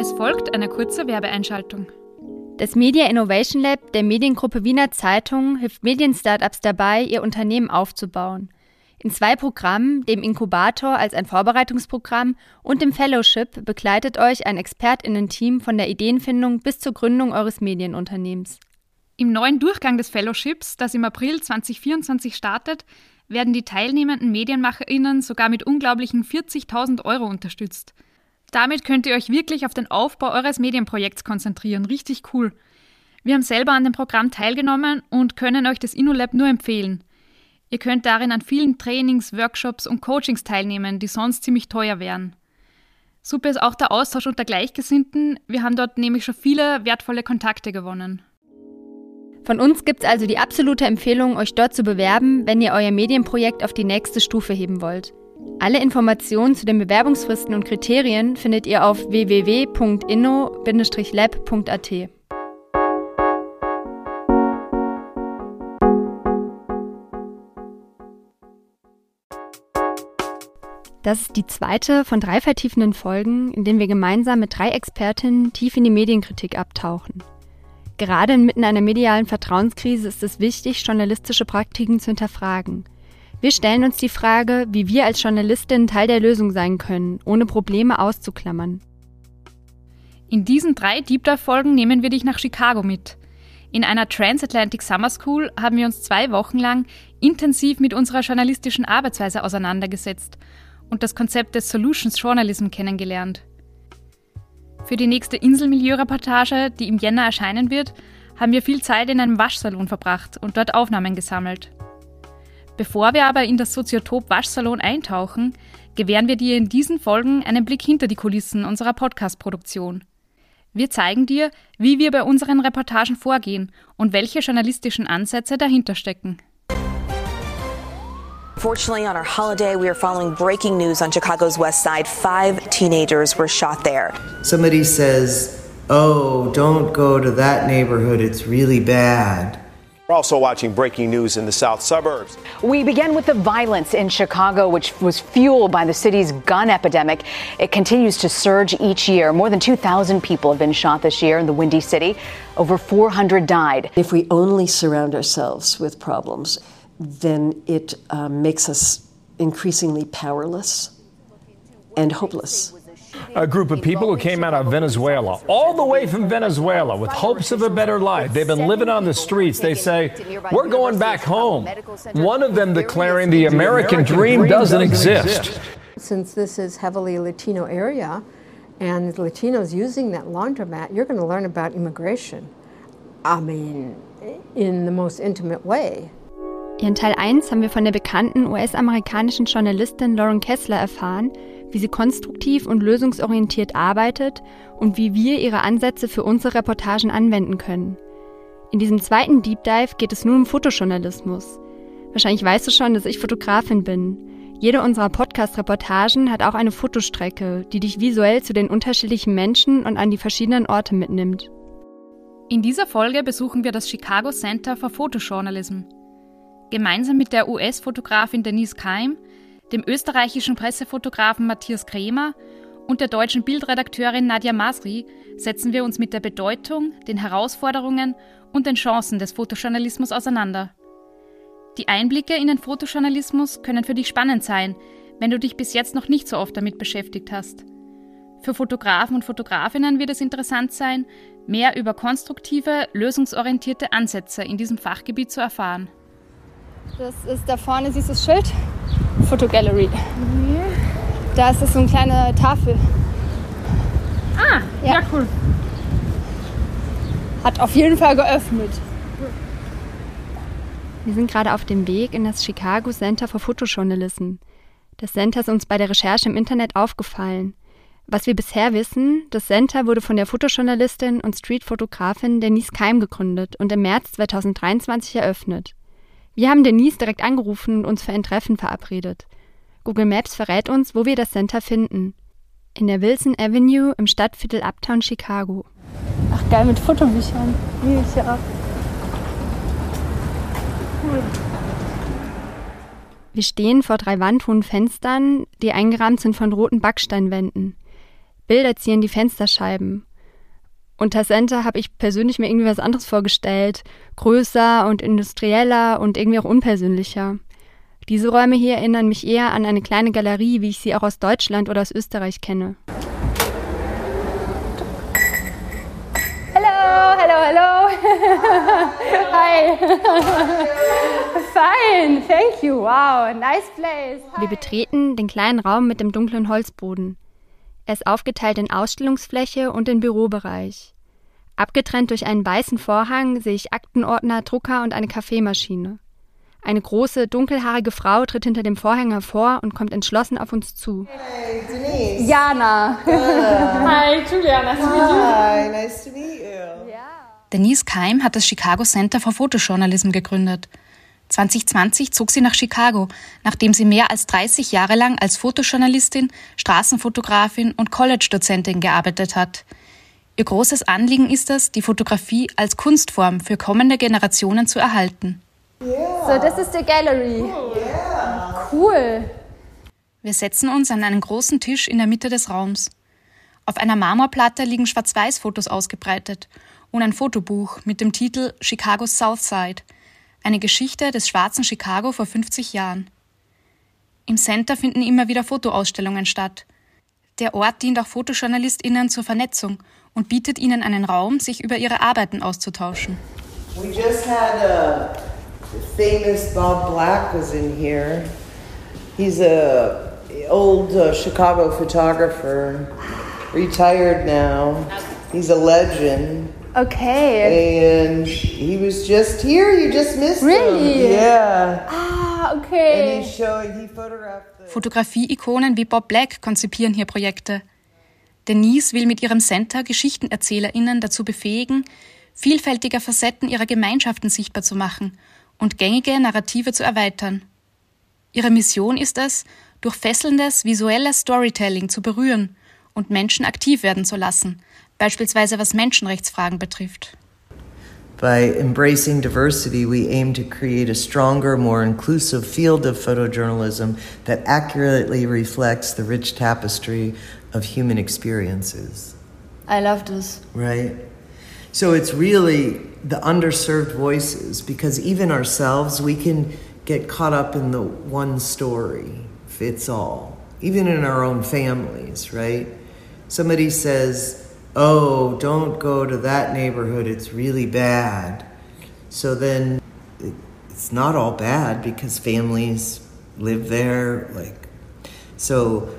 Es folgt eine kurze Werbeeinschaltung. Das Media Innovation Lab der Mediengruppe Wiener Zeitung hilft Medienstartups dabei, ihr Unternehmen aufzubauen. In zwei Programmen, dem Inkubator als ein Vorbereitungsprogramm und dem Fellowship, begleitet euch ein ExpertInnen-Team von der Ideenfindung bis zur Gründung eures Medienunternehmens. Im neuen Durchgang des Fellowships, das im April 2024 startet, werden die teilnehmenden MedienmacherInnen sogar mit unglaublichen 40.000 Euro unterstützt. Damit könnt ihr euch wirklich auf den Aufbau eures Medienprojekts konzentrieren. Richtig cool. Wir haben selber an dem Programm teilgenommen und können euch das InnoLab nur empfehlen. Ihr könnt darin an vielen Trainings, Workshops und Coachings teilnehmen, die sonst ziemlich teuer wären. Super ist auch der Austausch unter Gleichgesinnten. Wir haben dort nämlich schon viele wertvolle Kontakte gewonnen. Von uns gibt es also die absolute Empfehlung, euch dort zu bewerben, wenn ihr euer Medienprojekt auf die nächste Stufe heben wollt. Alle Informationen zu den Bewerbungsfristen und Kriterien findet ihr auf www.inno-lab.at. Das ist die zweite von drei vertiefenden Folgen, in denen wir gemeinsam mit drei Expertinnen tief in die Medienkritik abtauchen. Gerade inmitten einer medialen Vertrauenskrise ist es wichtig, journalistische Praktiken zu hinterfragen. Wir stellen uns die Frage, wie wir als Journalistinnen Teil der Lösung sein können, ohne Probleme auszuklammern. In diesen drei Deep Dive Folgen nehmen wir dich nach Chicago mit. In einer Transatlantic Summer School haben wir uns zwei Wochen lang intensiv mit unserer journalistischen Arbeitsweise auseinandergesetzt und das Konzept des Solutions Journalism kennengelernt. Für die nächste Inselmilieu-Reportage, die im Jänner erscheinen wird, haben wir viel Zeit in einem Waschsalon verbracht und dort Aufnahmen gesammelt. Bevor wir aber in das Soziotop Waschsalon eintauchen, gewähren wir dir in diesen Folgen einen Blick hinter die Kulissen unserer Podcast-Produktion. Wir zeigen dir, wie wir bei unseren Reportagen vorgehen und welche journalistischen Ansätze dahinter stecken. Fortunately, on our holiday, we are following breaking news on Chicago's west side. Five teenagers were shot there. Somebody says, Oh, don't go to that neighborhood, it's really bad. We're also watching breaking news in the south suburbs. We begin with the violence in Chicago, which was fueled by the city's gun epidemic. It continues to surge each year. More than 2,000 people have been shot this year in the Windy City. Over 400 died. If we only surround ourselves with problems, then it uh, makes us increasingly powerless and hopeless. A group of people who came out of Venezuela, all the way from Venezuela, with hopes of a better life. They've been living on the streets. They say, We're going back home. One of them declaring the American dream doesn't exist. Since this is heavily Latino area and Latinos using that laundromat, you're going to learn about immigration. I mean, in the most intimate way. In Teil 1 haben wir von der bekannten US-amerikanischen Journalistin Lauren Kessler erfahren, wie sie konstruktiv und lösungsorientiert arbeitet und wie wir ihre Ansätze für unsere Reportagen anwenden können. In diesem zweiten Deep Dive geht es nun um Fotojournalismus. Wahrscheinlich weißt du schon, dass ich Fotografin bin. Jede unserer Podcast-Reportagen hat auch eine Fotostrecke, die dich visuell zu den unterschiedlichen Menschen und an die verschiedenen Orte mitnimmt. In dieser Folge besuchen wir das Chicago Center for Photojournalism. Gemeinsam mit der US-Fotografin Denise Keim, dem österreichischen Pressefotografen Matthias Kremer und der deutschen Bildredakteurin Nadja Masri setzen wir uns mit der Bedeutung, den Herausforderungen und den Chancen des Fotojournalismus auseinander. Die Einblicke in den Fotojournalismus können für dich spannend sein, wenn du dich bis jetzt noch nicht so oft damit beschäftigt hast. Für Fotografen und Fotografinnen wird es interessant sein, mehr über konstruktive, lösungsorientierte Ansätze in diesem Fachgebiet zu erfahren. Das ist da vorne, siehst du das Schild? Fotogallery. Mhm. Da ist das so eine kleine Tafel. Ah, ja. ja, cool. Hat auf jeden Fall geöffnet. Wir sind gerade auf dem Weg in das Chicago Center for Photojournalism. Das Center ist uns bei der Recherche im Internet aufgefallen. Was wir bisher wissen, das Center wurde von der Fotojournalistin und Streetfotografin Denise Keim gegründet und im März 2023 eröffnet. Wir haben Denise direkt angerufen und uns für ein Treffen verabredet. Google Maps verrät uns, wo wir das Center finden. In der Wilson Avenue im Stadtviertel Uptown Chicago. Ach geil, mit Fotobüchern. Liebe ich ja. Cool. Wir stehen vor drei wandhohen Fenstern, die eingerahmt sind von roten Backsteinwänden. Bilder zieren die Fensterscheiben. Unter Center habe ich persönlich mir irgendwie was anderes vorgestellt. Größer und industrieller und irgendwie auch unpersönlicher. Diese Räume hier erinnern mich eher an eine kleine Galerie, wie ich sie auch aus Deutschland oder aus Österreich kenne. Hello, hello, hello. Hi. Fine, thank you. Wow, nice place. Wir betreten den kleinen Raum mit dem dunklen Holzboden. Er ist aufgeteilt in Ausstellungsfläche und in Bürobereich. Abgetrennt durch einen weißen Vorhang sehe ich Aktenordner, Drucker und eine Kaffeemaschine. Eine große, dunkelhaarige Frau tritt hinter dem Vorhang hervor und kommt entschlossen auf uns zu. Hey, Denise. Jana. Hi, Julia. Nice to meet you. Hi, nice to meet you. Denise Keim hat das Chicago Center for Photojournalism gegründet. 2020 zog sie nach Chicago, nachdem sie mehr als 30 Jahre lang als Fotojournalistin, Straßenfotografin und College-Dozentin gearbeitet hat. Ihr großes Anliegen ist es, die Fotografie als Kunstform für kommende Generationen zu erhalten. So, das ist die Gallery. Cool. Wir setzen uns an einen großen Tisch in der Mitte des Raums. Auf einer Marmorplatte liegen Schwarz-Weiß-Fotos ausgebreitet und ein Fotobuch mit dem Titel Chicago's South Side – eine Geschichte des schwarzen Chicago vor 50 Jahren. Im Center finden immer wieder Fotoausstellungen statt. Der Ort dient auch Fotojournalistinnen zur Vernetzung und bietet ihnen einen Raum, sich über ihre Arbeiten auszutauschen. We just had a famous Bob Black was in here. He's a old uh, Chicago photographer, retired now. He's a legend. Okay. And he was just here. You just missed Really? him. Yeah. Ah, And okay. he's showing. He photographed. The Fotografie-Ikonen wie Bob Black konzipieren hier Projekte. Denise will mit ihrem Center GeschichtenerzählerInnen dazu befähigen, vielfältige Facetten ihrer Gemeinschaften sichtbar zu machen und gängige Narrative zu erweitern. Ihre Mission ist es, durch fesselndes visuelles Storytelling zu berühren und Menschen aktiv werden zu lassen, beispielsweise was Menschenrechtsfragen betrifft. By embracing diversity, we aim to create a stronger, more inclusive field of photojournalism that accurately reflects the rich tapestry of human experiences. I love this. Right? So it's really the underserved voices because even ourselves, we can get caught up in the one story fits all, even in our own families, right? Somebody says, Oh, don't go to that neighborhood, it's really bad. So then it's not all bad because families live there, like, so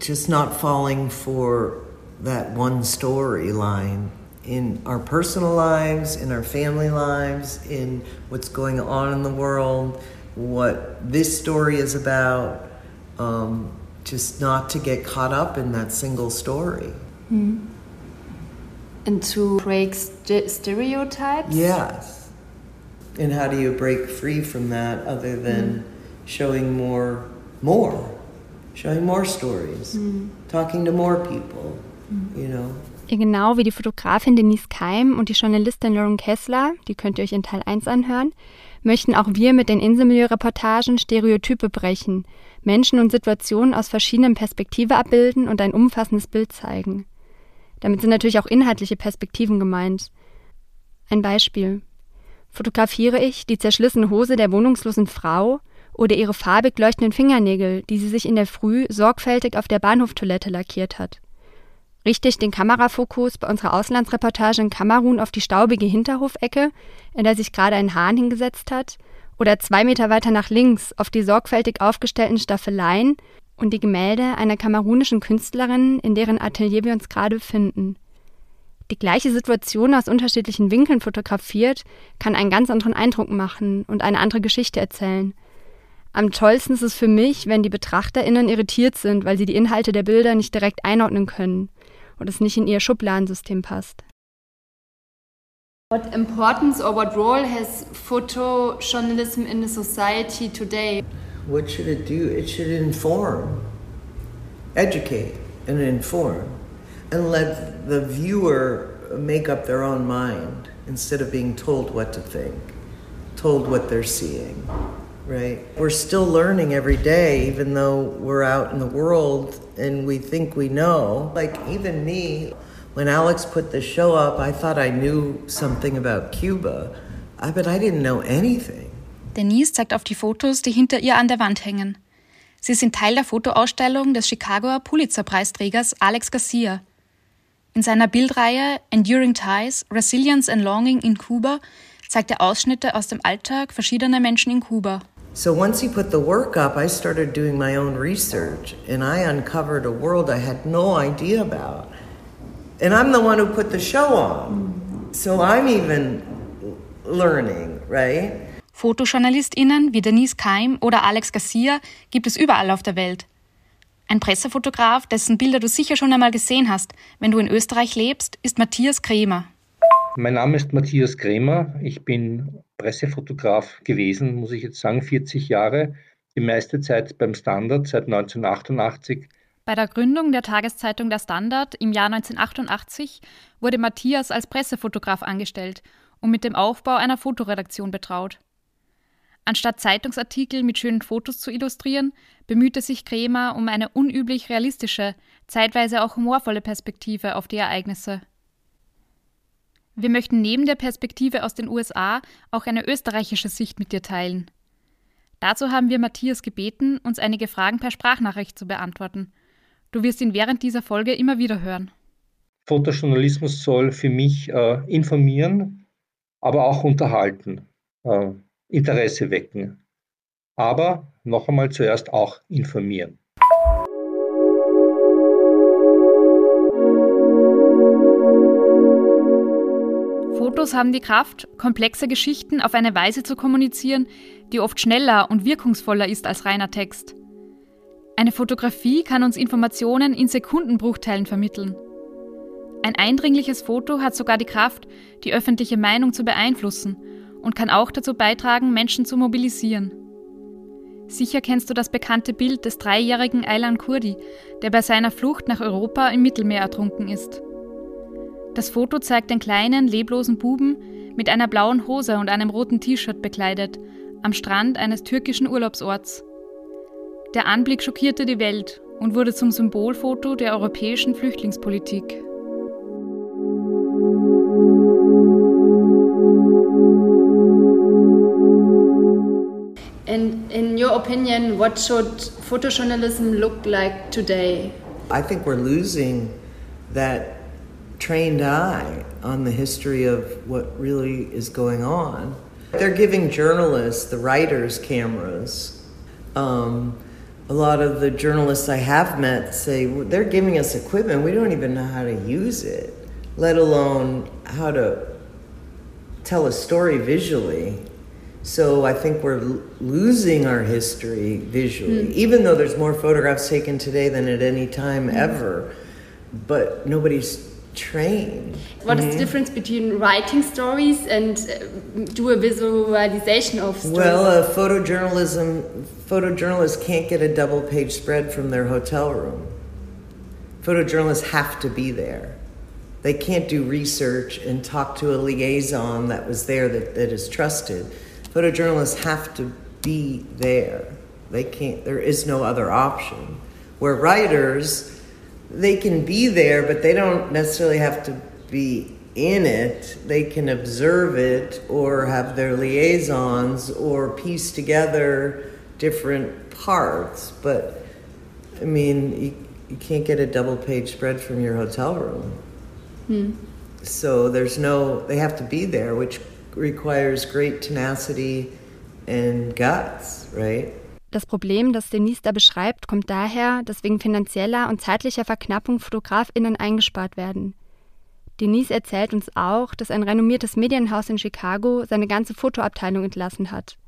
just not falling for that one storyline in our personal lives, in our family lives, in what's going on in the world, what this story is about. Um, just not to get caught up in that single story. And to break st- stereotypes? Yes. And how do you break free from that other than showing more, more, showing more stories, talking to more people, you know? Genau wie die Fotografin Denise Keim und die Journalistin Lauren Kessler, die könnt ihr euch in Teil 1 anhören, möchten auch wir mit den Inselmilieu-Reportagen Stereotype brechen, Menschen und Situationen aus verschiedenen Perspektiven abbilden und ein umfassendes Bild zeigen. Damit sind natürlich auch inhaltliche Perspektiven gemeint. Ein Beispiel. Fotografiere ich die zerschlissene Hose der wohnungslosen Frau oder ihre farbig leuchtenden Fingernägel, die sie sich in der Früh sorgfältig auf der Bahnhoftoilette lackiert hat. Richte ich den Kamerafokus bei unserer Auslandsreportage in Kamerun auf die staubige Hinterhofecke, in der sich gerade ein Hahn hingesetzt hat, oder zwei Meter weiter nach links auf die sorgfältig aufgestellten Staffeleien und die Gemälde einer kamerunischen Künstlerin, in deren Atelier wir uns gerade befinden. Die gleiche Situation aus unterschiedlichen Winkeln fotografiert, kann einen ganz anderen Eindruck machen und eine andere Geschichte erzählen. Am tollsten ist es für mich, wenn die BetrachterInnen irritiert sind, weil sie die Inhalte der Bilder nicht direkt einordnen können und es nicht in ihr Schubladensystem passt. What importance or what role has photojournalism in the society today? What should it do? It should inform, educate, and inform, and let the viewer make up their own mind instead of being told what to think, told what they're seeing. right? We're still learning every day, even though we're out in the world and we think we know. Like, even me, when Alex put the show up, I thought I knew something about Cuba, uh, but I didn't know anything. Denise zeigt auf die Fotos, die hinter ihr an der Wand hängen. Sie sind Teil der Fotoausstellung des Chicagoer Pulitzer-Preisträgers Alex Garcia. In seiner Bildreihe Enduring Ties, Resilience and Longing in Cuba zeigt er Ausschnitte aus dem Alltag verschiedener Menschen in Kuba. So once he put the work up, I started doing my own research and I uncovered a world I had no idea about. And I'm the one who put the show on. So I'm even learning, right? Fotojournalistinnen wie Denise Keim oder Alex Garcia gibt es überall auf der Welt. Ein Pressefotograf, dessen Bilder du sicher schon einmal gesehen hast, wenn du in Österreich lebst, ist Matthias Kremer. Mein Name ist Matthias Kremer. Ich bin Pressefotograf gewesen, muss ich jetzt sagen, 40 Jahre. Die meiste Zeit beim Standard seit 1988. Bei der Gründung der Tageszeitung Der Standard im Jahr 1988 wurde Matthias als Pressefotograf angestellt und mit dem Aufbau einer Fotoredaktion betraut. Anstatt Zeitungsartikel mit schönen Fotos zu illustrieren, bemühte sich Kremer um eine unüblich realistische, zeitweise auch humorvolle Perspektive auf die Ereignisse. Wir möchten neben der Perspektive aus den USA auch eine österreichische Sicht mit dir teilen. Dazu haben wir Matthias gebeten, uns einige Fragen per Sprachnachricht zu beantworten. Du wirst ihn während dieser Folge immer wieder hören. Fotojournalismus soll für mich äh, informieren, aber auch unterhalten. Äh, Interesse wecken. Aber noch einmal zuerst auch informieren. Fotos haben die Kraft, komplexe Geschichten auf eine Weise zu kommunizieren, die oft schneller und wirkungsvoller ist als reiner Text. Eine Fotografie kann uns Informationen in Sekundenbruchteilen vermitteln. Ein eindringliches Foto hat sogar die Kraft, die öffentliche Meinung zu beeinflussen und kann auch dazu beitragen, Menschen zu mobilisieren. Sicher kennst du das bekannte Bild des dreijährigen Aylan Kurdi, der bei seiner Flucht nach Europa im Mittelmeer ertrunken ist. Das Foto zeigt den kleinen, leblosen Buben mit einer blauen Hose und einem roten T-Shirt bekleidet, am Strand eines türkischen Urlaubsorts. Der Anblick schockierte die Welt und wurde zum Symbolfoto der europäischen Flüchtlingspolitik. In your opinion, what should photojournalism look like today? I think we're losing that trained eye on the history of what really is going on. They're giving journalists, the writers, cameras. Um, a lot of the journalists I have met say they're giving us equipment, we don't even know how to use it, let alone how to tell a story visually. So I think we're l- losing our history visually, mm. even though there's more photographs taken today than at any time mm. ever. But nobody's trained. What mm-hmm. is the difference between writing stories and uh, do a visualization of stories? Well, uh, photojournalism, photojournalists can't get a double page spread from their hotel room. Photojournalists have to be there. They can't do research and talk to a liaison that was there that, that is trusted photojournalists have to be there. They can't, there is no other option. Where writers, they can be there, but they don't necessarily have to be in it. They can observe it or have their liaisons or piece together different parts. But I mean, you, you can't get a double page spread from your hotel room. Hmm. So there's no, they have to be there, which requires great tenacity and guts, right? Das Problem, das Denise da beschreibt, kommt daher, dass wegen finanzieller und zeitlicher Verknappung FotografInnen eingespart werden. Denise erzählt uns auch, dass ein renommiertes Medienhaus in Chicago seine ganze Fotoabteilung entlassen hat.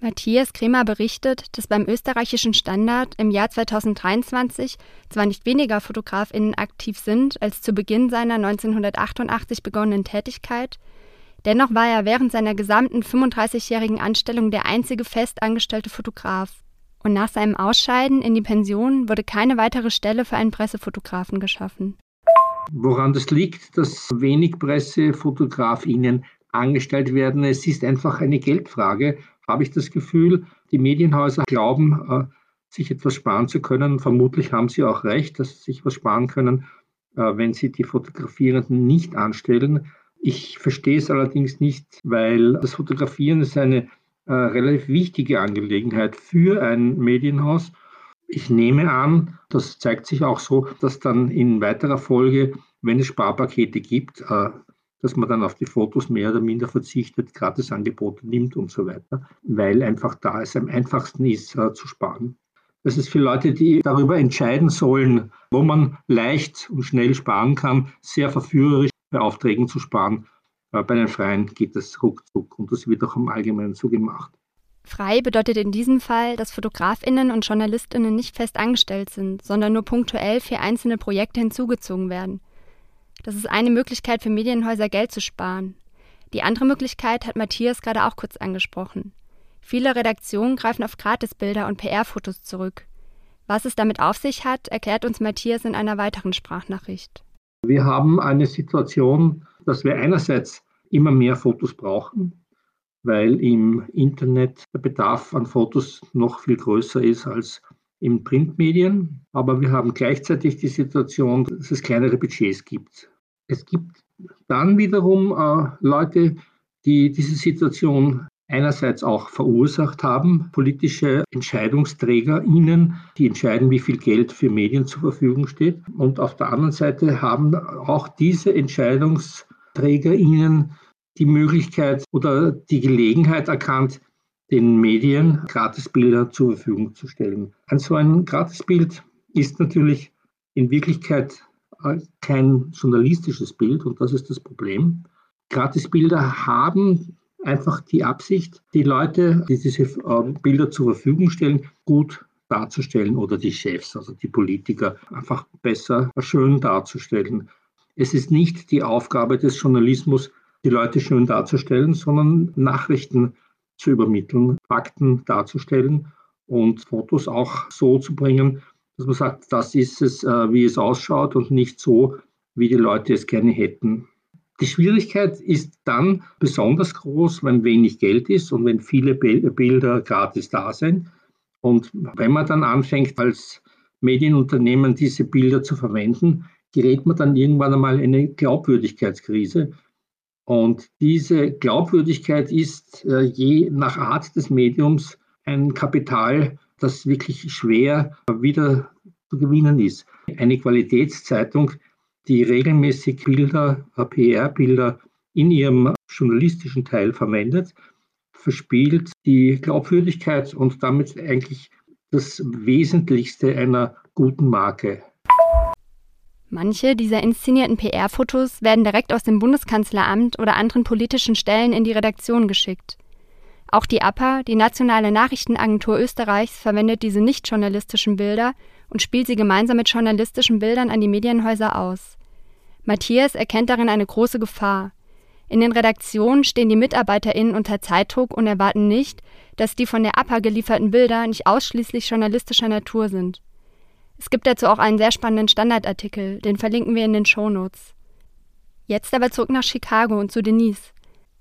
Matthias Kremer berichtet, dass beim österreichischen Standard im Jahr 2023 zwar nicht weniger FotografInnen aktiv sind als zu Beginn seiner 1988 begonnenen Tätigkeit, Dennoch war er während seiner gesamten 35-jährigen Anstellung der einzige festangestellte Fotograf. Und nach seinem Ausscheiden in die Pension wurde keine weitere Stelle für einen Pressefotografen geschaffen. Woran das liegt, dass wenig Pressefotografinnen angestellt werden, es ist einfach eine Geldfrage, habe ich das Gefühl. Die Medienhäuser glauben, äh, sich etwas sparen zu können. Vermutlich haben sie auch recht, dass sie sich etwas sparen können, äh, wenn sie die Fotografierenden nicht anstellen. Ich verstehe es allerdings nicht, weil das Fotografieren ist eine äh, relativ wichtige Angelegenheit für ein Medienhaus. Ich nehme an, das zeigt sich auch so, dass dann in weiterer Folge, wenn es Sparpakete gibt, äh, dass man dann auf die Fotos mehr oder minder verzichtet, Gratisangebote nimmt und so weiter, weil einfach da es am einfachsten ist, äh, zu sparen. Das ist für Leute, die darüber entscheiden sollen, wo man leicht und schnell sparen kann, sehr verführerisch Aufträgen zu sparen. Bei den Freien geht das ruckzuck und das wird auch im Allgemeinen so gemacht. Frei bedeutet in diesem Fall, dass Fotografinnen und Journalistinnen nicht fest angestellt sind, sondern nur punktuell für einzelne Projekte hinzugezogen werden. Das ist eine Möglichkeit für Medienhäuser Geld zu sparen. Die andere Möglichkeit hat Matthias gerade auch kurz angesprochen. Viele Redaktionen greifen auf Gratisbilder und PR-Fotos zurück. Was es damit auf sich hat, erklärt uns Matthias in einer weiteren Sprachnachricht. Wir haben eine Situation, dass wir einerseits immer mehr Fotos brauchen, weil im Internet der Bedarf an Fotos noch viel größer ist als in Printmedien. Aber wir haben gleichzeitig die Situation, dass es kleinere Budgets gibt. Es gibt dann wiederum äh, Leute, die diese Situation einerseits auch verursacht haben, politische EntscheidungsträgerInnen, die entscheiden, wie viel Geld für Medien zur Verfügung steht. Und auf der anderen Seite haben auch diese EntscheidungsträgerInnen die Möglichkeit oder die Gelegenheit erkannt, den Medien Gratisbilder zur Verfügung zu stellen. Ein so ein Gratisbild ist natürlich in Wirklichkeit kein journalistisches Bild und das ist das Problem. Gratisbilder haben einfach die Absicht, die Leute, die diese äh, Bilder zur Verfügung stellen, gut darzustellen oder die Chefs, also die Politiker, einfach besser schön darzustellen. Es ist nicht die Aufgabe des Journalismus, die Leute schön darzustellen, sondern Nachrichten zu übermitteln, Fakten darzustellen und Fotos auch so zu bringen, dass man sagt, das ist es, äh, wie es ausschaut und nicht so, wie die Leute es gerne hätten. Die Schwierigkeit ist dann besonders groß, wenn wenig Geld ist und wenn viele Bilder gratis da sind. Und wenn man dann anfängt, als Medienunternehmen diese Bilder zu verwenden, gerät man dann irgendwann einmal in eine Glaubwürdigkeitskrise. Und diese Glaubwürdigkeit ist äh, je nach Art des Mediums ein Kapital, das wirklich schwer wieder zu gewinnen ist. Eine Qualitätszeitung die regelmäßig Bilder, PR-Bilder in ihrem journalistischen Teil verwendet, verspielt die Glaubwürdigkeit und damit eigentlich das Wesentlichste einer guten Marke. Manche dieser inszenierten PR-Fotos werden direkt aus dem Bundeskanzleramt oder anderen politischen Stellen in die Redaktion geschickt. Auch die APA, die nationale Nachrichtenagentur Österreichs, verwendet diese nicht journalistischen Bilder und spielt sie gemeinsam mit journalistischen Bildern an die Medienhäuser aus. Matthias erkennt darin eine große Gefahr. In den Redaktionen stehen die MitarbeiterInnen unter Zeitdruck und erwarten nicht, dass die von der APA gelieferten Bilder nicht ausschließlich journalistischer Natur sind. Es gibt dazu auch einen sehr spannenden Standardartikel, den verlinken wir in den Shownotes. Jetzt aber zurück nach Chicago und zu Denise.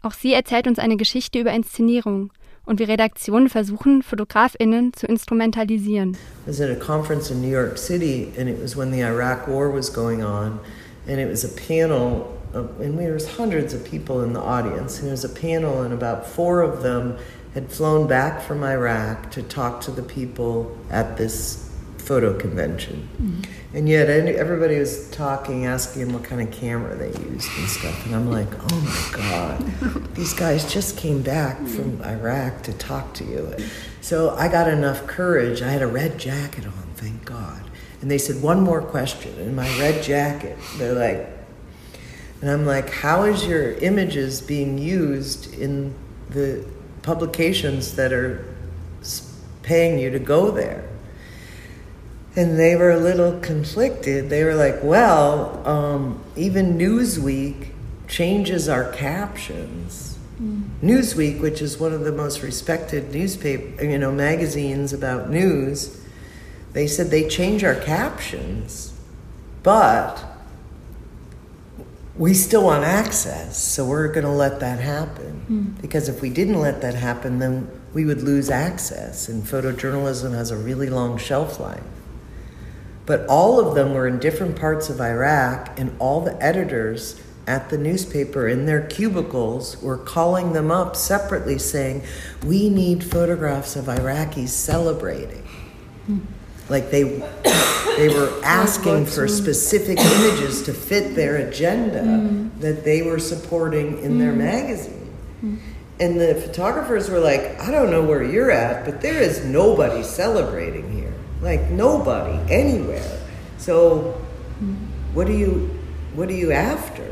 Auch sie erzählt uns eine Geschichte über Inszenierung und wie Redaktionen versuchen, FotografInnen zu instrumentalisieren. I was at a conference in New York City and it was when the Iraq War was going on. And it was a panel, of, and there was hundreds of people in the audience, and it was a panel, and about four of them had flown back from Iraq to talk to the people at this photo convention. Mm-hmm. And yet everybody was talking, asking what kind of camera they used and stuff. And I'm like, oh my God, these guys just came back from Iraq to talk to you. So I got enough courage. I had a red jacket on, thank God. And they said, one more question. In my red jacket, they're like, and I'm like, how is your images being used in the publications that are paying you to go there? And they were a little conflicted. They were like, well, um, even Newsweek changes our captions. Mm. Newsweek, which is one of the most respected newspaper, you know, magazines about news, they said they change our captions, but we still want access, so we're going to let that happen. Mm. Because if we didn't let that happen, then we would lose access, and photojournalism has a really long shelf life. But all of them were in different parts of Iraq, and all the editors at the newspaper in their cubicles were calling them up separately saying, We need photographs of Iraqis celebrating. Like they, they were asking for specific images to fit their agenda mm. that they were supporting in their mm. magazine. Mm. And the photographers were like, I don't know where you're at, but there is nobody celebrating here. Like nobody, anywhere. So what are you what are you after?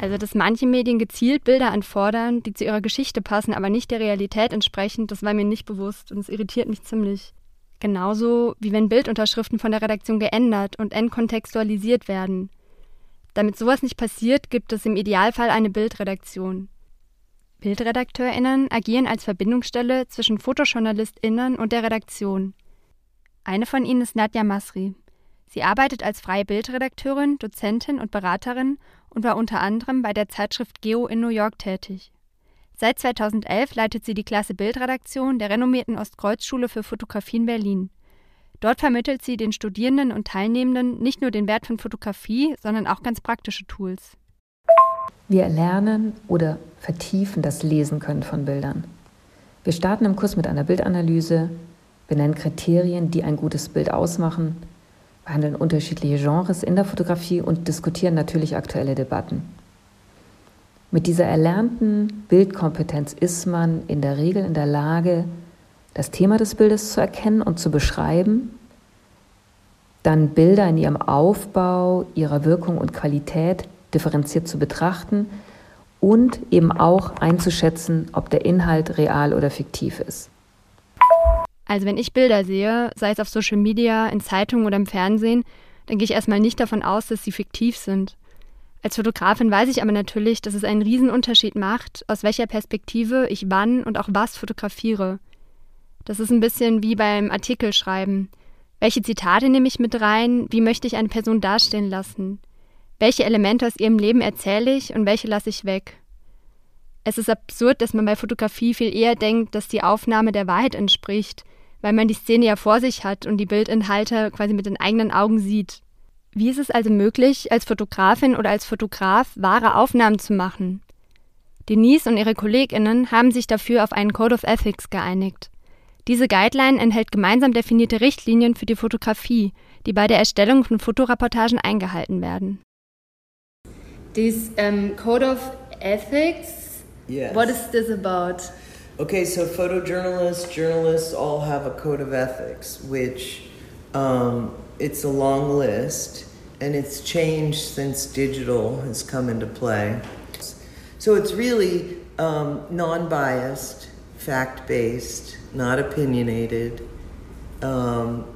Also, dass manche Medien gezielt Bilder anfordern, die zu ihrer Geschichte passen, aber nicht der Realität entsprechen, das war mir nicht bewusst und es irritiert mich ziemlich. Genauso wie wenn Bildunterschriften von der Redaktion geändert und entkontextualisiert werden. Damit sowas nicht passiert, gibt es im Idealfall eine Bildredaktion. BildredakteurInnen agieren als Verbindungsstelle zwischen FotojournalistInnen und der Redaktion. Eine von ihnen ist Nadja Masri. Sie arbeitet als freie Bildredakteurin, Dozentin und Beraterin und war unter anderem bei der Zeitschrift Geo in New York tätig. Seit 2011 leitet sie die Klasse Bildredaktion der renommierten Ostkreuzschule für Fotografie in Berlin. Dort vermittelt sie den Studierenden und Teilnehmenden nicht nur den Wert von Fotografie, sondern auch ganz praktische Tools. Wir erlernen oder vertiefen das Lesen können von Bildern. Wir starten im Kurs mit einer Bildanalyse, benennen Kriterien, die ein gutes Bild ausmachen, behandeln unterschiedliche Genres in der Fotografie und diskutieren natürlich aktuelle Debatten. Mit dieser erlernten Bildkompetenz ist man in der Regel in der Lage, das Thema des Bildes zu erkennen und zu beschreiben, dann Bilder in ihrem Aufbau, ihrer Wirkung und Qualität differenziert zu betrachten und eben auch einzuschätzen, ob der Inhalt real oder fiktiv ist. Also wenn ich Bilder sehe, sei es auf Social Media, in Zeitungen oder im Fernsehen, dann gehe ich erstmal nicht davon aus, dass sie fiktiv sind. Als Fotografin weiß ich aber natürlich, dass es einen Riesenunterschied macht, aus welcher Perspektive ich wann und auch was fotografiere. Das ist ein bisschen wie beim Artikelschreiben. Welche Zitate nehme ich mit rein? Wie möchte ich eine Person darstellen lassen? Welche Elemente aus ihrem Leben erzähle ich und welche lasse ich weg? Es ist absurd, dass man bei Fotografie viel eher denkt, dass die Aufnahme der Wahrheit entspricht, weil man die Szene ja vor sich hat und die Bildinhalte quasi mit den eigenen Augen sieht. Wie ist es also möglich, als Fotografin oder als Fotograf wahre Aufnahmen zu machen? Denise und ihre KollegInnen haben sich dafür auf einen Code of Ethics geeinigt. Diese Guideline enthält gemeinsam definierte Richtlinien für die Fotografie, die bei der Erstellung von Fotoreportagen eingehalten werden. This um, code of ethics. Yes. What is this about? Okay, so photojournalists, journalists all have a code of ethics, which um, it's a long list, and it's changed since digital has come into play. So it's really um, non-biased, fact-based, not opinionated, um,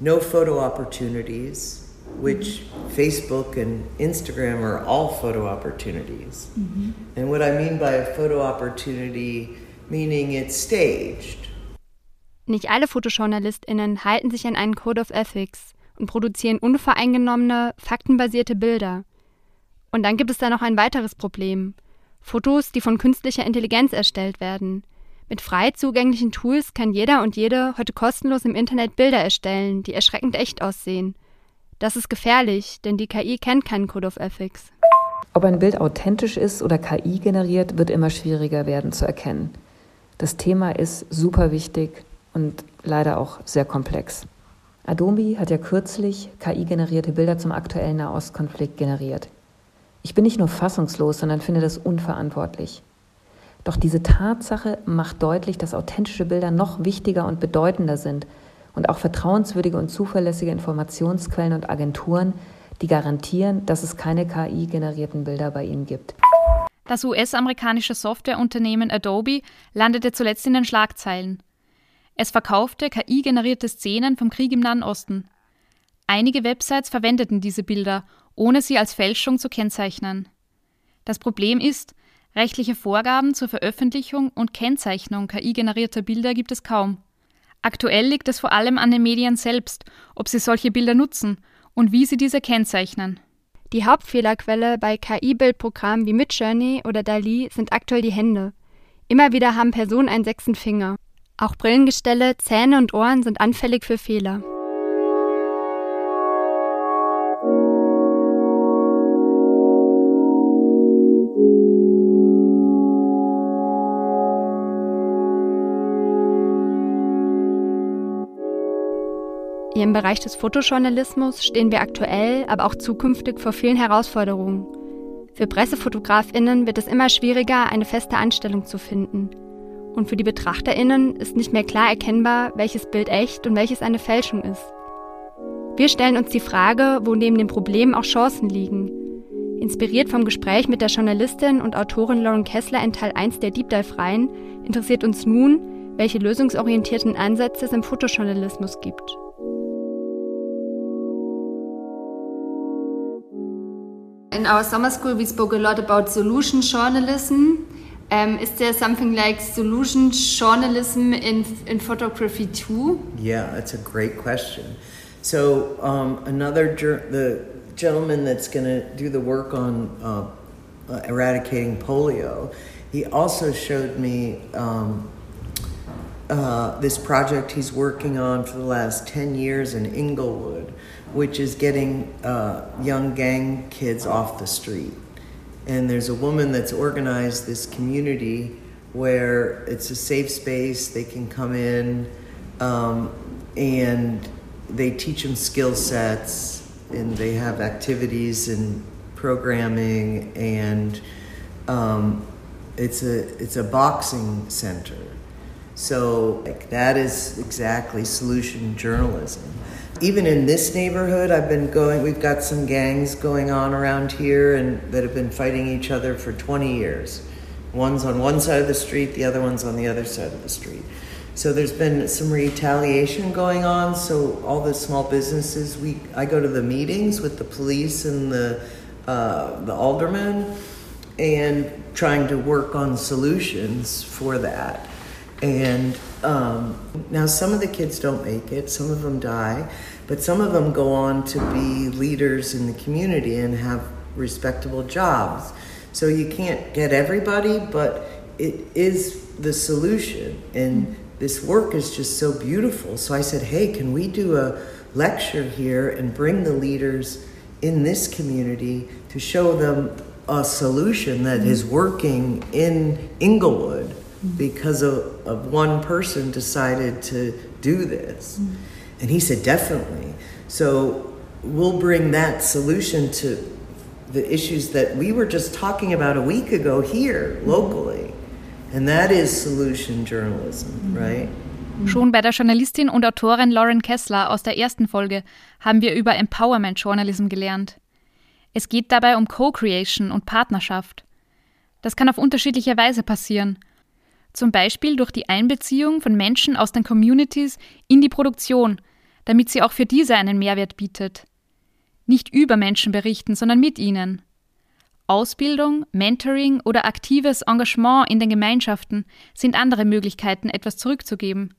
no photo opportunities, which Facebook and Instagram are all photo opportunities. And what I mean by a photo opportunity, meaning it's staged. Nicht alle FotojournalistInnen halten sich an einen Code of Ethics und produzieren unvoreingenommene, faktenbasierte Bilder. Und dann gibt es da noch ein weiteres Problem. Fotos, die von künstlicher Intelligenz erstellt werden. Mit frei zugänglichen Tools kann jeder und jede heute kostenlos im Internet Bilder erstellen, die erschreckend echt aussehen. Das ist gefährlich, denn die KI kennt keinen Code of Ethics. Ob ein Bild authentisch ist oder KI generiert, wird immer schwieriger werden zu erkennen. Das Thema ist super wichtig und leider auch sehr komplex. Adobe hat ja kürzlich KI-generierte Bilder zum aktuellen Nahostkonflikt generiert. Ich bin nicht nur fassungslos, sondern finde das unverantwortlich. Doch diese Tatsache macht deutlich, dass authentische Bilder noch wichtiger und bedeutender sind und auch vertrauenswürdige und zuverlässige Informationsquellen und Agenturen, die garantieren, dass es keine KI-generierten Bilder bei ihnen gibt. Das US-amerikanische Softwareunternehmen Adobe landete zuletzt in den Schlagzeilen. Es verkaufte KI-generierte Szenen vom Krieg im Nahen Osten. Einige Websites verwendeten diese Bilder, ohne sie als Fälschung zu kennzeichnen. Das Problem ist, rechtliche Vorgaben zur Veröffentlichung und Kennzeichnung KI-generierter Bilder gibt es kaum. Aktuell liegt es vor allem an den Medien selbst, ob sie solche Bilder nutzen und wie sie diese kennzeichnen. Die Hauptfehlerquelle bei KI-Bildprogrammen wie Midjourney oder DALI sind aktuell die Hände. Immer wieder haben Personen einen sechsten Finger. Auch Brillengestelle, Zähne und Ohren sind anfällig für Fehler. Im Bereich des Fotojournalismus stehen wir aktuell, aber auch zukünftig vor vielen Herausforderungen. Für Pressefotografinnen wird es immer schwieriger, eine feste Anstellung zu finden. Und für die Betrachterinnen ist nicht mehr klar erkennbar, welches Bild echt und welches eine Fälschung ist. Wir stellen uns die Frage, wo neben dem Problem auch Chancen liegen. Inspiriert vom Gespräch mit der Journalistin und Autorin Lauren Kessler in Teil 1 der Deep Dive Reihen interessiert uns nun, welche lösungsorientierten Ansätze es im Fotojournalismus gibt. In our summer school, we spoke a lot about solution journalism. Um, is there something like solution journalism in, in photography too? Yeah, that's a great question. So um, another the gentleman that's going to do the work on uh, uh, eradicating polio, he also showed me um, uh, this project he's working on for the last 10 years in Inglewood, which is getting uh, young gang kids off the street. And there's a woman that's organized this community where it's a safe space, they can come in um, and they teach them skill sets and they have activities and programming and um, it's a it's a boxing center. So like, that is exactly solution journalism even in this neighborhood, I've been going, we've got some gangs going on around here and that have been fighting each other for 20 years. One's on one side of the street, the other one's on the other side of the street. So there's been some retaliation going on. So all the small businesses, we I go to the meetings with the police and the uh, the aldermen, and trying to work on solutions for that. And um, now some of the kids don't make it, some of them die, but some of them go on to be leaders in the community and have respectable jobs. So you can't get everybody, but it is the solution. And this work is just so beautiful. So I said, hey, can we do a lecture here and bring the leaders in this community to show them a solution that is working in Inglewood? Because of, of one person decided to do this. Mm. And he said, definitely. So we'll bring that solution to the issues that we were just talking about a week ago here locally. And that is solution journalism, right? Schon bei der Journalistin und Autorin Lauren Kessler aus der ersten Folge haben wir über Empowerment Journalism gelernt. Es geht dabei um Co-Creation und Partnerschaft. Das kann auf unterschiedliche Weise passieren zum Beispiel durch die Einbeziehung von Menschen aus den Communities in die Produktion, damit sie auch für diese einen Mehrwert bietet. Nicht über Menschen berichten, sondern mit ihnen. Ausbildung, Mentoring oder aktives Engagement in den Gemeinschaften sind andere Möglichkeiten, etwas zurückzugeben.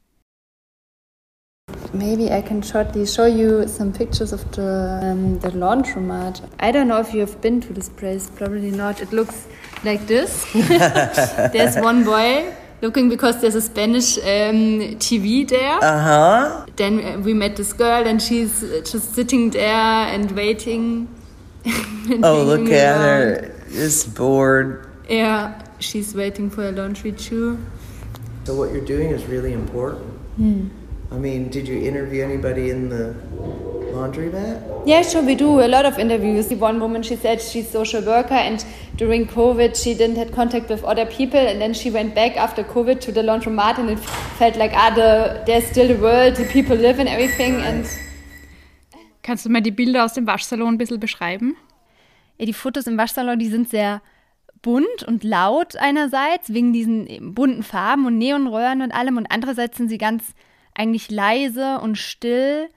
Maybe I can shortly show you some pictures of the, um, the laundromat. I don't know if you have been to this place, probably not. It looks like this. There's one boy looking because there's a Spanish um, TV there. Uh huh. Then uh, we met this girl and she's just sitting there and waiting. and oh, look at her. Just bored. Yeah, she's waiting for a laundry too. So, what you're doing is really important. Hmm. I mean, did you interview anybody in the laundromat? Yeah, sure, we do a lot of interviews. One woman, she said she's social worker and during COVID she didn't have contact with other people and then she went back after COVID to the laundromat and it felt like, ah, the, there's still the world, the people live and everything and... Kannst du mal die Bilder aus dem Waschsalon ein bisschen beschreiben? Ja, die Fotos im Waschsalon, die sind sehr bunt und laut einerseits, wegen diesen bunten Farben und Neonröhren und allem und andererseits sind sie ganz eigentlich leise und still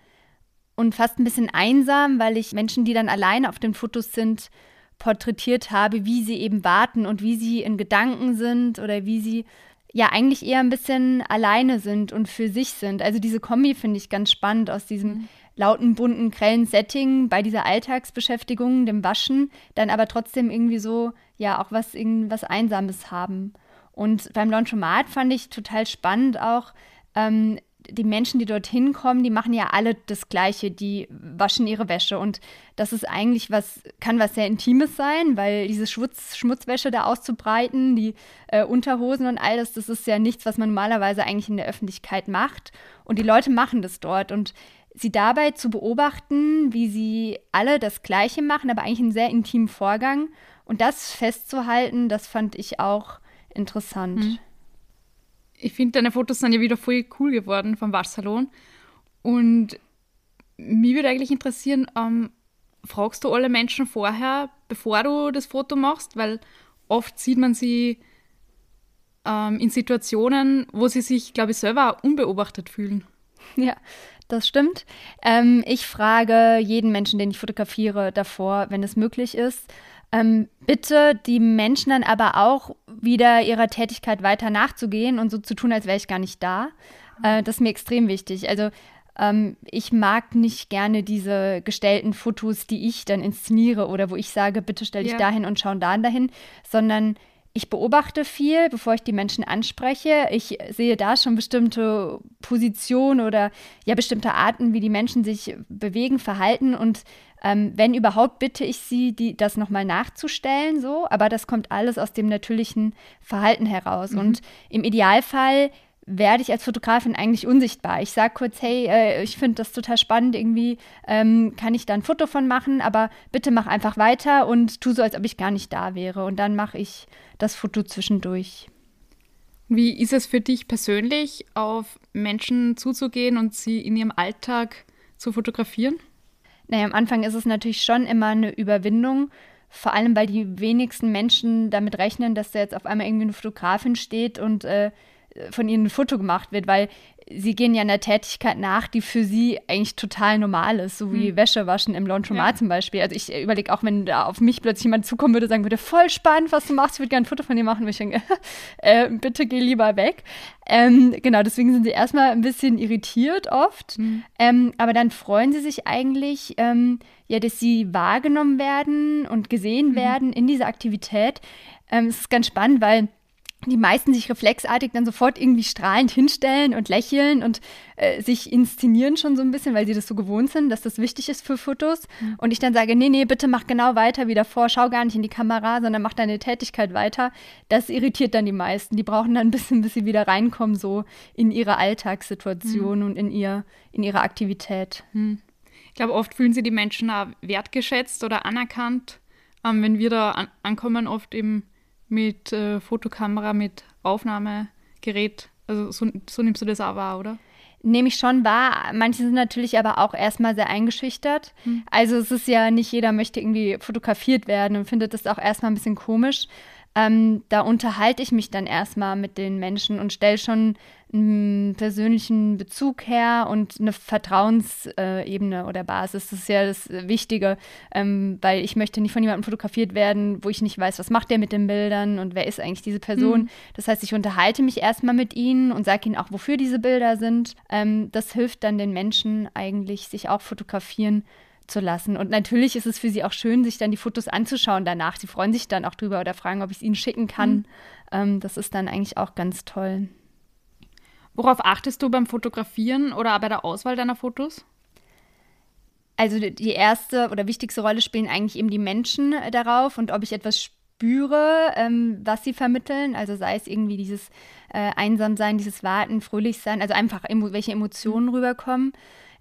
und fast ein bisschen einsam, weil ich Menschen, die dann alleine auf den Fotos sind, porträtiert habe, wie sie eben warten und wie sie in Gedanken sind oder wie sie ja eigentlich eher ein bisschen alleine sind und für sich sind. Also diese Kombi finde ich ganz spannend aus diesem mhm. lauten, bunten, grellen Setting bei dieser Alltagsbeschäftigung, dem Waschen, dann aber trotzdem irgendwie so ja auch was irgendwas Einsames haben. Und beim Laundromat fand ich total spannend auch, ähm, die Menschen, die dorthin kommen, die machen ja alle das Gleiche, die waschen ihre Wäsche. Und das ist eigentlich was, kann was sehr Intimes sein, weil diese Schmutz, Schmutzwäsche da auszubreiten, die äh, Unterhosen und all das, das ist ja nichts, was man normalerweise eigentlich in der Öffentlichkeit macht. Und die Leute machen das dort. Und sie dabei zu beobachten, wie sie alle das Gleiche machen, aber eigentlich einen sehr intimen Vorgang. Und das festzuhalten, das fand ich auch interessant. Mhm ich finde, deine Fotos sind ja wieder voll cool geworden vom Waschsalon. Und mich würde eigentlich interessieren, ähm, fragst du alle Menschen vorher, bevor du das Foto machst? Weil oft sieht man sie ähm, in Situationen, wo sie sich, glaube ich, selber unbeobachtet fühlen. Ja, das stimmt. Ähm, ich frage jeden Menschen, den ich fotografiere, davor, wenn es möglich ist, ähm, bitte die Menschen dann aber auch wieder ihrer Tätigkeit weiter nachzugehen und so zu tun, als wäre ich gar nicht da. Äh, das ist mir extrem wichtig. Also ähm, ich mag nicht gerne diese gestellten Fotos, die ich dann inszeniere oder wo ich sage, bitte stell dich ja. dahin und schau da dahin, sondern ich beobachte viel, bevor ich die Menschen anspreche. Ich sehe da schon bestimmte Positionen oder ja bestimmte Arten, wie die Menschen sich bewegen, verhalten und ähm, wenn überhaupt, bitte ich Sie, die, das nochmal nachzustellen, so, aber das kommt alles aus dem natürlichen Verhalten heraus. Mhm. Und im Idealfall werde ich als Fotografin eigentlich unsichtbar. Ich sage kurz, hey, äh, ich finde das total spannend, irgendwie ähm, kann ich da ein Foto von machen, aber bitte mach einfach weiter und tu so, als ob ich gar nicht da wäre. Und dann mache ich das Foto zwischendurch. Wie ist es für dich persönlich, auf Menschen zuzugehen und sie in ihrem Alltag zu fotografieren? Naja, am Anfang ist es natürlich schon immer eine Überwindung, vor allem weil die wenigsten Menschen damit rechnen, dass da jetzt auf einmal irgendwie eine Fotografin steht und äh, von ihnen ein Foto gemacht wird, weil sie gehen ja einer Tätigkeit nach, die für sie eigentlich total normal ist, so wie hm. Wäsche waschen im Laundromat ja. zum Beispiel. Also ich überlege auch, wenn da auf mich plötzlich jemand zukommen würde, sagen würde, voll spannend, was du machst, ich würde gerne ein Foto von dir machen, würde ich denke, äh, bitte geh lieber weg. Ähm, genau, deswegen sind sie erstmal ein bisschen irritiert oft, mhm. ähm, aber dann freuen sie sich eigentlich, ähm, ja, dass sie wahrgenommen werden und gesehen mhm. werden in dieser Aktivität. Ähm, es ist ganz spannend, weil die meisten sich reflexartig dann sofort irgendwie strahlend hinstellen und lächeln und äh, sich inszenieren schon so ein bisschen, weil sie das so gewohnt sind, dass das wichtig ist für Fotos. Mhm. Und ich dann sage, nee, nee, bitte mach genau weiter wie davor, schau gar nicht in die Kamera, sondern mach deine Tätigkeit weiter. Das irritiert dann die meisten. Die brauchen dann ein bisschen, bis sie wieder reinkommen, so in ihre Alltagssituation mhm. und in, ihr, in ihre Aktivität. Mhm. Ich glaube, oft fühlen sie die Menschen auch wertgeschätzt oder anerkannt, ähm, wenn wir da an ankommen, oft im mit äh, Fotokamera, mit Aufnahmegerät. Also so, so nimmst du das auch wahr, oder? Nehme ich schon wahr. Manche sind natürlich aber auch erstmal sehr eingeschüchtert. Hm. Also es ist ja nicht jeder möchte irgendwie fotografiert werden und findet das auch erstmal ein bisschen komisch. Ähm, da unterhalte ich mich dann erstmal mit den Menschen und stelle schon einen persönlichen Bezug her und eine Vertrauensebene oder Basis. Das ist ja das Wichtige, ähm, weil ich möchte nicht von jemandem fotografiert werden, wo ich nicht weiß, was macht der mit den Bildern und wer ist eigentlich diese Person. Mhm. Das heißt, ich unterhalte mich erstmal mit ihnen und sage ihnen auch, wofür diese Bilder sind. Ähm, das hilft dann den Menschen eigentlich, sich auch fotografieren zu lassen. Und natürlich ist es für sie auch schön, sich dann die Fotos anzuschauen danach. Sie freuen sich dann auch drüber oder fragen, ob ich es ihnen schicken kann. Mhm. Ähm, das ist dann eigentlich auch ganz toll. Worauf achtest du beim Fotografieren oder bei der Auswahl deiner Fotos? Also die erste oder wichtigste Rolle spielen eigentlich eben die Menschen äh, darauf und ob ich etwas spüre, ähm, was sie vermitteln. Also sei es irgendwie dieses äh, Einsamsein, dieses Warten, Fröhlichsein, also einfach emo welche Emotionen mhm. rüberkommen.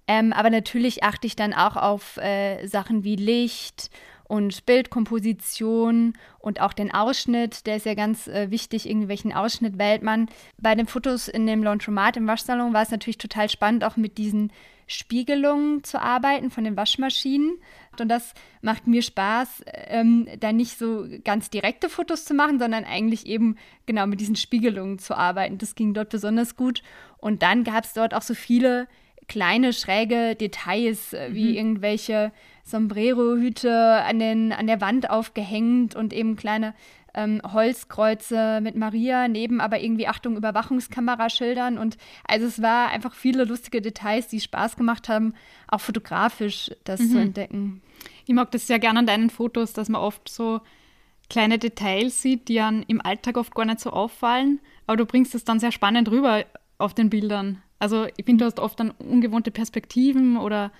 Ähm, aber natürlich achte ich dann auch auf äh, Sachen wie Licht und Bildkomposition und auch den Ausschnitt, der ist ja ganz äh, wichtig, irgendwie welchen Ausschnitt wählt man. Bei den Fotos in dem Laundromat im Waschsalon war es natürlich total spannend, auch mit diesen Spiegelungen zu arbeiten von den Waschmaschinen. Und das macht mir Spaß, ähm, da nicht so ganz direkte Fotos zu machen, sondern eigentlich eben genau mit diesen Spiegelungen zu arbeiten. Das ging dort besonders gut. Und dann gab es dort auch so viele kleine schräge Details, äh, wie mhm. irgendwelche Sombrero-Hüte an, an der Wand aufgehängt und eben kleine ähm, Holzkreuze mit Maria, neben aber irgendwie Achtung Überwachungskameraschildern und also es war einfach viele lustige Details, die Spaß gemacht haben, auch fotografisch das mhm. zu entdecken. Ich mag das sehr gerne an deinen Fotos, dass man oft so kleine Details sieht, die dann im Alltag oft gar nicht so auffallen, aber du bringst es dann sehr spannend rüber auf den Bildern. Also ich finde, du hast oft dann ungewohnte Perspektiven oder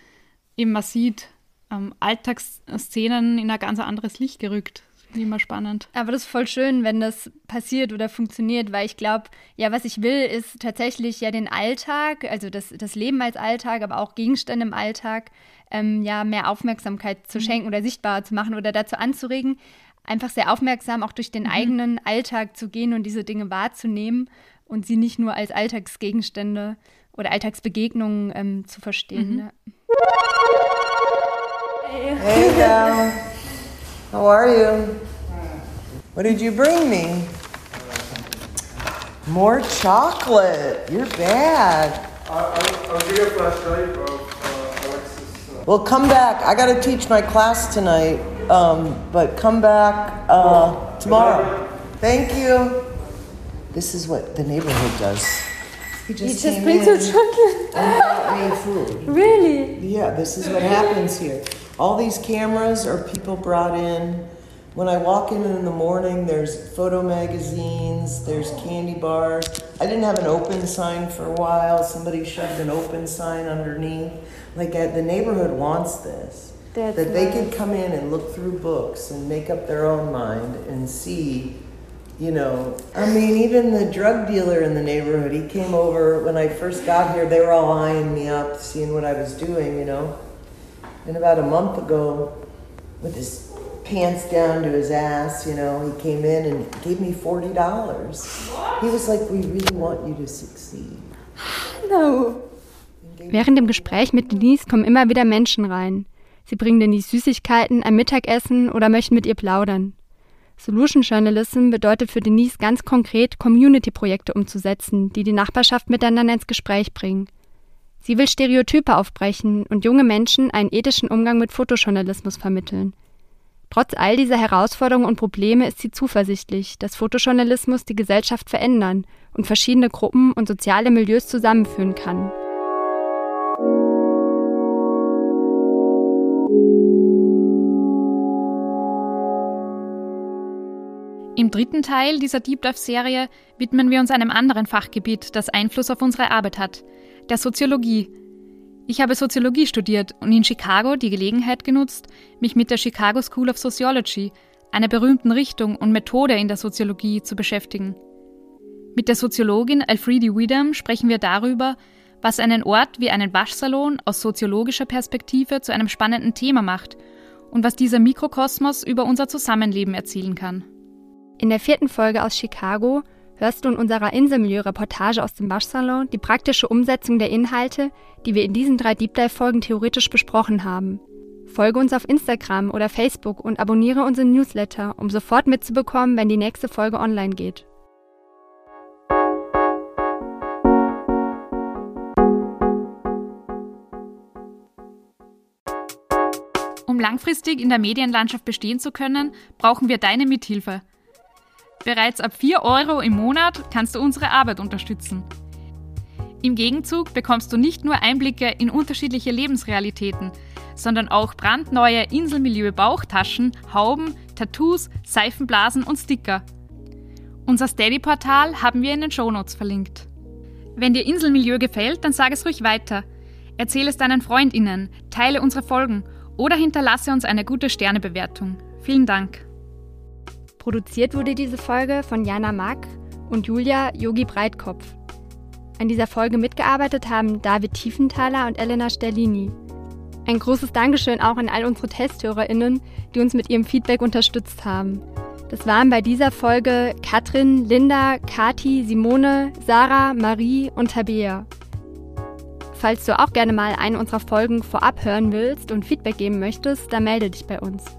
eben man sieht ähm, Alltagsszenen in ein ganz anderes Licht gerückt. Finde ich immer spannend. Aber das ist voll schön, wenn das passiert oder funktioniert, weil ich glaube, ja, was ich will, ist tatsächlich ja den Alltag, also das, das Leben als Alltag, aber auch Gegenstände im Alltag, ähm, ja, mehr Aufmerksamkeit zu mhm. schenken oder sichtbarer zu machen oder dazu anzuregen, einfach sehr aufmerksam auch durch den mhm. eigenen Alltag zu gehen und diese Dinge wahrzunehmen und sie nicht nur als Alltagsgegenstände oder Alltagsbegegnungen ähm, zu verstehen. Mhm. Ne? Hey, hey Val. How are you? What did you bring me? More chocolate. You're bad. You a flashlight of uh, Alexis. Uh... Well, come back. I got to teach my class tonight, um, but come back uh, tomorrow. Thank you. This is what the neighborhood does. He just, he just brings you chocolate. and brought me food. Really? Yeah, this is what happens here. All these cameras are people brought in. When I walk in in the morning, there's photo magazines, there's candy bars. I didn't have an open sign for a while. Somebody shoved an open sign underneath. Like uh, the neighborhood wants this. That's that they nice. could come in and look through books and make up their own mind and see you know, I mean, even the drug dealer in the neighborhood, he came over when I first got here. They were all eyeing me up, seeing what I was doing, you know. And about a month ago, with his pants down to his ass, you know, he came in and gave me $40. He was like, We really want you to succeed. No. Während dem Gespräch mit Denise kommen immer wieder Menschen rein. Sie bringen Denise Süßigkeiten, ein Mittagessen oder möchten mit ihr plaudern. Solution Journalism bedeutet für Denise ganz konkret, Community-Projekte umzusetzen, die die Nachbarschaft miteinander ins Gespräch bringen. Sie will Stereotype aufbrechen und junge Menschen einen ethischen Umgang mit Fotojournalismus vermitteln. Trotz all dieser Herausforderungen und Probleme ist sie zuversichtlich, dass Fotojournalismus die Gesellschaft verändern und verschiedene Gruppen und soziale Milieus zusammenführen kann. Im dritten Teil dieser Deep Dive-Serie widmen wir uns einem anderen Fachgebiet, das Einfluss auf unsere Arbeit hat, der Soziologie. Ich habe Soziologie studiert und in Chicago die Gelegenheit genutzt, mich mit der Chicago School of Sociology, einer berühmten Richtung und Methode in der Soziologie, zu beschäftigen. Mit der Soziologin Alfredi Widam sprechen wir darüber, was einen Ort wie einen Waschsalon aus soziologischer Perspektive zu einem spannenden Thema macht und was dieser Mikrokosmos über unser Zusammenleben erzielen kann. In der vierten Folge aus Chicago hörst du in unserer Inselmilieu-Reportage aus dem Waschsalon die praktische Umsetzung der Inhalte, die wir in diesen drei Deep Dive-Folgen theoretisch besprochen haben. Folge uns auf Instagram oder Facebook und abonniere unseren Newsletter, um sofort mitzubekommen, wenn die nächste Folge online geht. Um langfristig in der Medienlandschaft bestehen zu können, brauchen wir deine Mithilfe. Bereits ab 4 Euro im Monat kannst du unsere Arbeit unterstützen. Im Gegenzug bekommst du nicht nur Einblicke in unterschiedliche Lebensrealitäten, sondern auch brandneue Inselmilieu-Bauchtaschen, Hauben, Tattoos, Seifenblasen und Sticker. Unser Steady-Portal haben wir in den Shownotes verlinkt. Wenn dir Inselmilieu gefällt, dann sag es ruhig weiter. Erzähle es deinen FreundInnen, teile unsere Folgen oder hinterlasse uns eine gute Sternebewertung. Vielen Dank. Produziert wurde diese Folge von Jana Mack und Julia Yogi Breitkopf. An dieser Folge mitgearbeitet haben David Tiefenthaler und Elena Sterlini. Ein großes Dankeschön auch an all unsere TesthörerInnen, die uns mit ihrem Feedback unterstützt haben. Das waren bei dieser Folge Katrin, Linda, Kati, Simone, Sarah, Marie und Tabea. Falls du auch gerne mal eine unserer Folgen vorab hören willst und Feedback geben möchtest, dann melde dich bei uns.